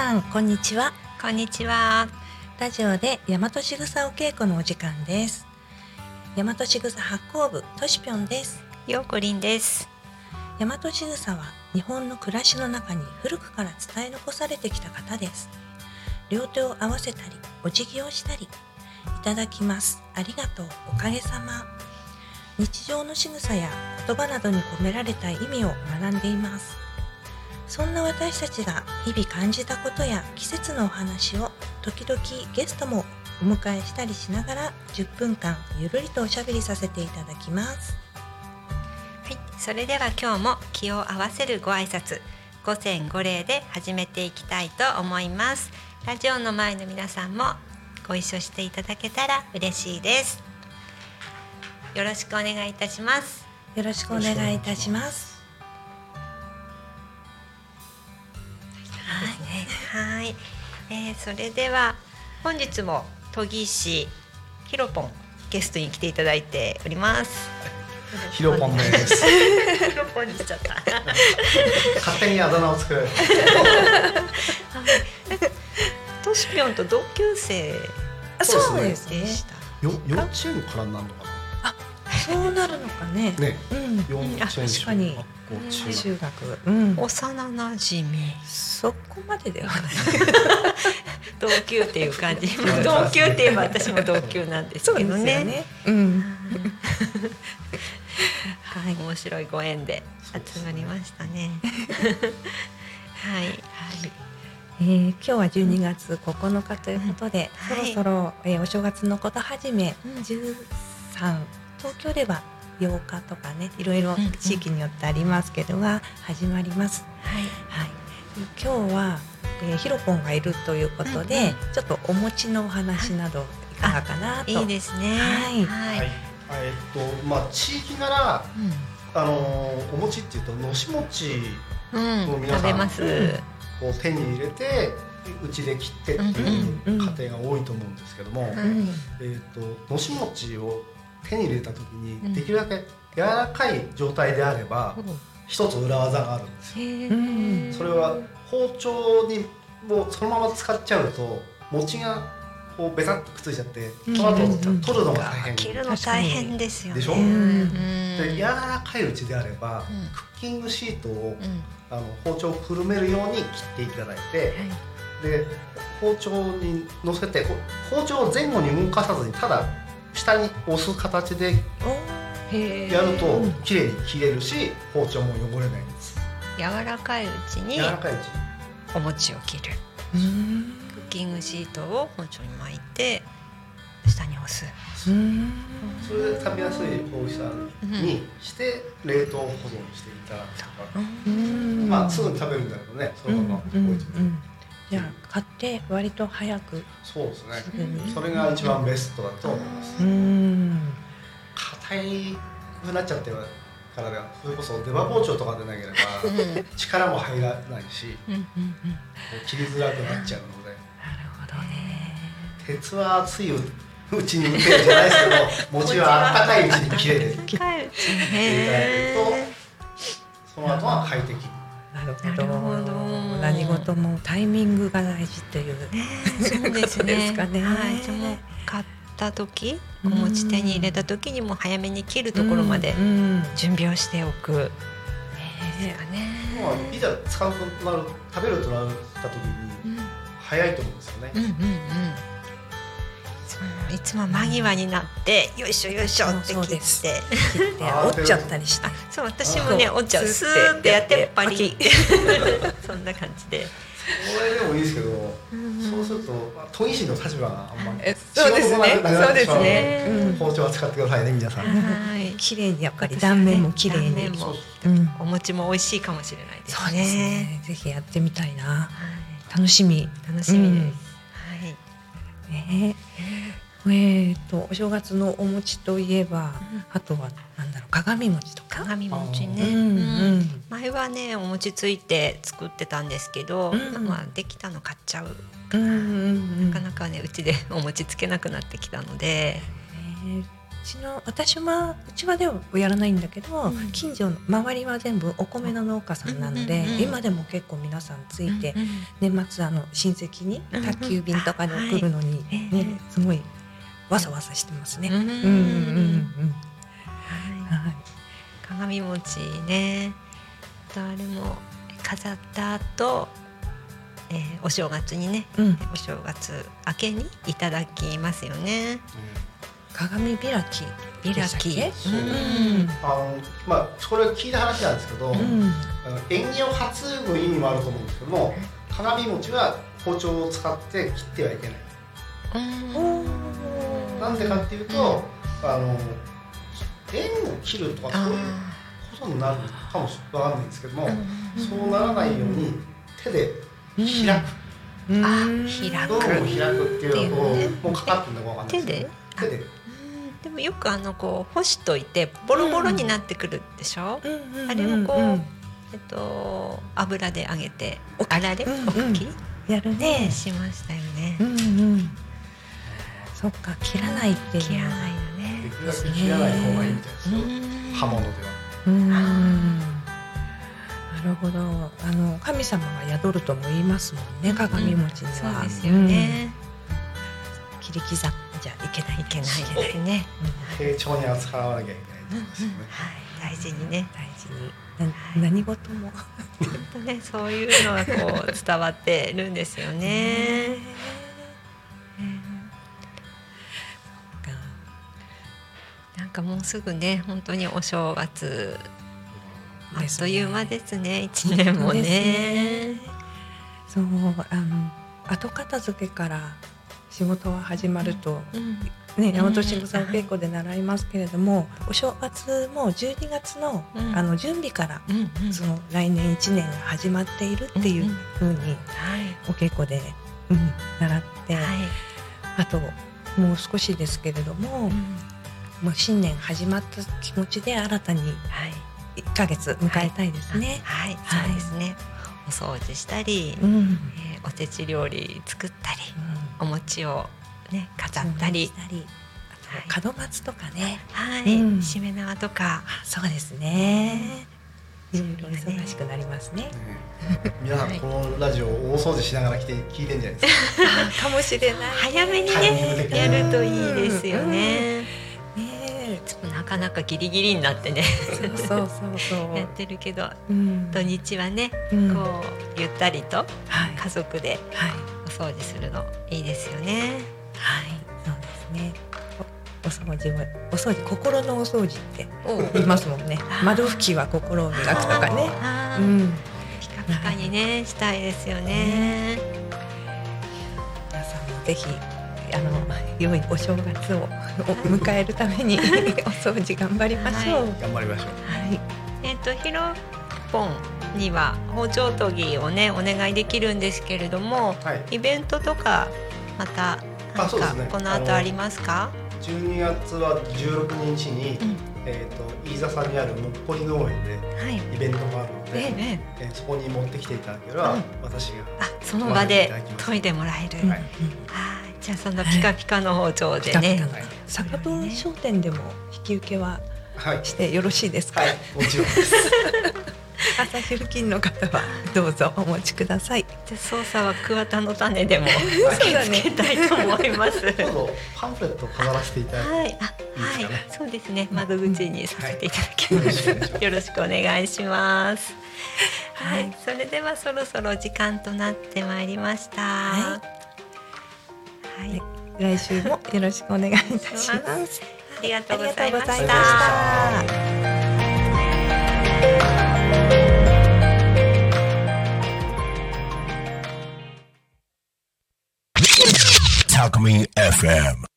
さんこんにちは。こんにちは。ラジオで大和しぐさお稽古のお時間です。大和しぐさ発行部としぴょんです。ようこりんです。大和しぐさは日本の暮らしの中に古くから伝え残されてきた方です。両手を合わせたりお辞儀をしたりいただきます。ありがとうおかげさま。日常の仕草や言葉などに込められた意味を学んでいますそんな私たちが日々感じたことや季節のお話を時々ゲストもお迎えしたりしながら10分間ゆるりとおしゃべりさせていただきますはい、それでは今日も気を合わせるご挨拶、五千五礼で始めていきたいと思います。ラジオの前の皆さんもご一緒していただけたら嬉しいです。よろしくお願いいたします。よろしくお願いいたしますえー、それでは本日も研ぎ師ひろぽんゲストに来ていただいております。ヒロポンです。ひろぽんにしちゃった。勝手にあだ名を作られとしぴょんと同級生あそうですね。よ幼稚園からになるのかそうなるのかね。な。ね、うん。幼稚園確かに。中中学。うん。幼馴染そこまでではない。同級っていう感じ。同級って言えば私も同級なんですけどね。うん。はい 面白いご縁で集まりましたね。はい。えー今日は12月9日ということで、うん。はい。そろそろ、えーお正月のこと始め、うん。13東京では8日とかねいろいろうんうん。地域によってありますけどが始まります。はい。はい、今日は、えー、ヒロポンがいるということで、うんうん。ちょっとお餅のお話などいかがかなと。いいですね。はい。はい。えっとまあ地域ならあのーお餅っていうとのし餅うん、うん、もう皆さん食べます、うんを手に入れてうちで切ってっていううんうん家庭が多いと思うんですけども、うん。うんえっとのし餅を手に入れた時うん。にできるだけ柔らかい状態であれば一つ裏技があるんですよ。それは包丁にもうそのまま使っちゃうと餅がこうベタっとくっついちゃってその後うん。取るのが大変。切るの大変ですよね。でしょ？うん。で柔らかいうちであれば、うん。クッキングシートをうん。あの包丁をくるめるように切っていただいてで包丁に乗せてこ包丁を前後に動かさずにただ下に押す形でやると綺麗に切れるし包丁も汚れないんです。柔らかいうちに柔らかいうちに。お餅を切る。うん。クッキングシートを包丁に巻いて下に押す。うん。それで食べやすい大きさにして冷凍保存していただくとか、うん。まあすぐに食べるんだけどねそのまま置いうんてじゃあ買って割と早くそうですね。それが一番ベストだと思います。うん。硬いくなっちゃってるからだそれこそ出刃包丁とかでなければうん。力も入らないしう切りづらくなっちゃうので。なるほどね。鉄は熱いうちに打てるじゃないですけど 餅は温かいうちに切れて近いうちにいただけるへとその後は快適なるほなるほど。何事もタイミングが大事というーそうです ことでねすかね。はい。じゃあもう買った時お餅手に入れた時にも早めに切るところまでうんうん。準備をしておく。ですかね。まあいざ使うとなる食べるとなった時に早いと思うんですよね。うんうんうんつも間際になってよいしょよいしょってそう切ってです。切って。折っちゃったりして。そう私もね折っちゃう。ススーっててやってっパリ。そんな感じで。これでもいいですけどそそうするとまあ都議士の立場があんまりえそうですね。仕事がなくなくなってしまうのでそうですね。うん。包丁は使ってくださいね皆さん。はい。綺麗にやっぱり断面も綺麗に、断面も。うん、お餅も美味しいかもしれないですね。そうですね。ぜひやってみたいな。は楽しみ。い、楽しみです。うん。はい。ねえー、とお正月のお餅といえば、うん。あとはなんだろう鏡餅とか、鏡餅ね。うんうん。前はねお餅ついて作ってたんですけど、うん。まあできたの買っちゃう。うんうんうんなかなかねうちでお餅つけなくなってきたので、ねうちの私はうちはではやらないんだけど、うん。近所の周りは全部お米の農家さんなので、今でも結構皆さんついて、年末あの親戚に宅急便とかで送るのに、はい。ねすごいわさわさしてますね。うん。うんうんうん。うんはい。はい。鏡餅ね。あとあれも飾った後、えーお正月にねうん、お正月明けにいただきますよね。鏡開き。開き、け？うん。あのまあそれ聞いた話なんですけど、うん。縁起を担ぐ意味もあると思うんですけども鏡餅は包丁を使って切ってはいけない。うんなんでかっていうと、あの縁を切るとかそういうことになるかもしれないんですけども、そうならないように手で開く、うんあうん。開く。どうも開くっていうのと、もうかかってるのかわかんない手で？手で。うん。でもよくあのこう干しといてボロボロになってくるでしょ、うんうんうんあれをこうえっと油で揚げてあられ、うんおかき、やるね。ねしましたよね、うんうんそっか切らないっていう。切らないのでねきるだけ切らない方がいいみたいですよ、刃物では。うん。なるほど。あの神様が宿るとも言いますもんね鏡餅には、そうですよね、うん。切り刻んじゃいけないいけないないですね、丁重に扱わなきゃいけないですよね。はい、大事にね。大事に。な何事も。本当ねそういうのがこう伝わってるんですよね。かもうすぐね本当にお正月あっという間ですね一年もね。そうあの後片付けから仕事が始まると、うん。ね、ん。大和新さん稽古で習いますけれども、お正月も12月の,、うん。あの準備からうんうん。その来年1年が始まっているっていうふうにはい。お稽古で、うん、習って、はい。あともう少しですけれども、うんもう新年始まった気持ちで新たにはい1ヶ月迎えたいですね。はい、はい。そうですね。お掃除したり、うん。えーおせち料理作ったり、うん。お餅をね飾ったり。し、たり。あと門松とかね。はい、うん。しめ縄とか、あそうですね。いろいろ忙しくなりますねね皆さん。このラジオ大掃除しながら来て聞いてん。じゃないですか。かもしれない早めにねやるといいですよね。かなかギリギリになってね。えそうそうそう。やってるけど、うん。土日はね、うん。こうゆったりとはい。家族ではい。お掃除するのいいですよね。はい。そうですね。おお掃除はお掃除心のお掃除ってお言いますもんね。窓拭きは心を磨くとかね。うん。ピカピカにねしたいですよね。皆さんもぜひあの良いお正月をお迎えるために お掃除頑張りましょう。頑張りましょう。はい、えっ、とヒロポンには包丁研ぎをねお願いできるんですけれども、はい。イベントとかまたなんかこの後ありますか？12月は16日に、うんえっ、と飯座さんにあるもっこり農園ではい。イベントがあるので、えええーそこに持ってきていただければ、うん私があその場で研いでもらえる。うんはい。じゃあそのピカピカの包丁でね。はい酒分商店でも引き受けははい。してよろしいですか？はい、もちろんです。朝日付近の方はどうぞお持ちください。じ操作は桑田の種でもそうだねつけたいと思います。どうぞパンフレットを飾らせていただいて、はい、あ、いいですはいそうですね。窓口にさせていただきます。よろしくお願いします。はい、それではそろそろ時間となってまいりました。はい、はい来週もよろしくお願いいたします。ありがとうございうました。した。Talk Me FM.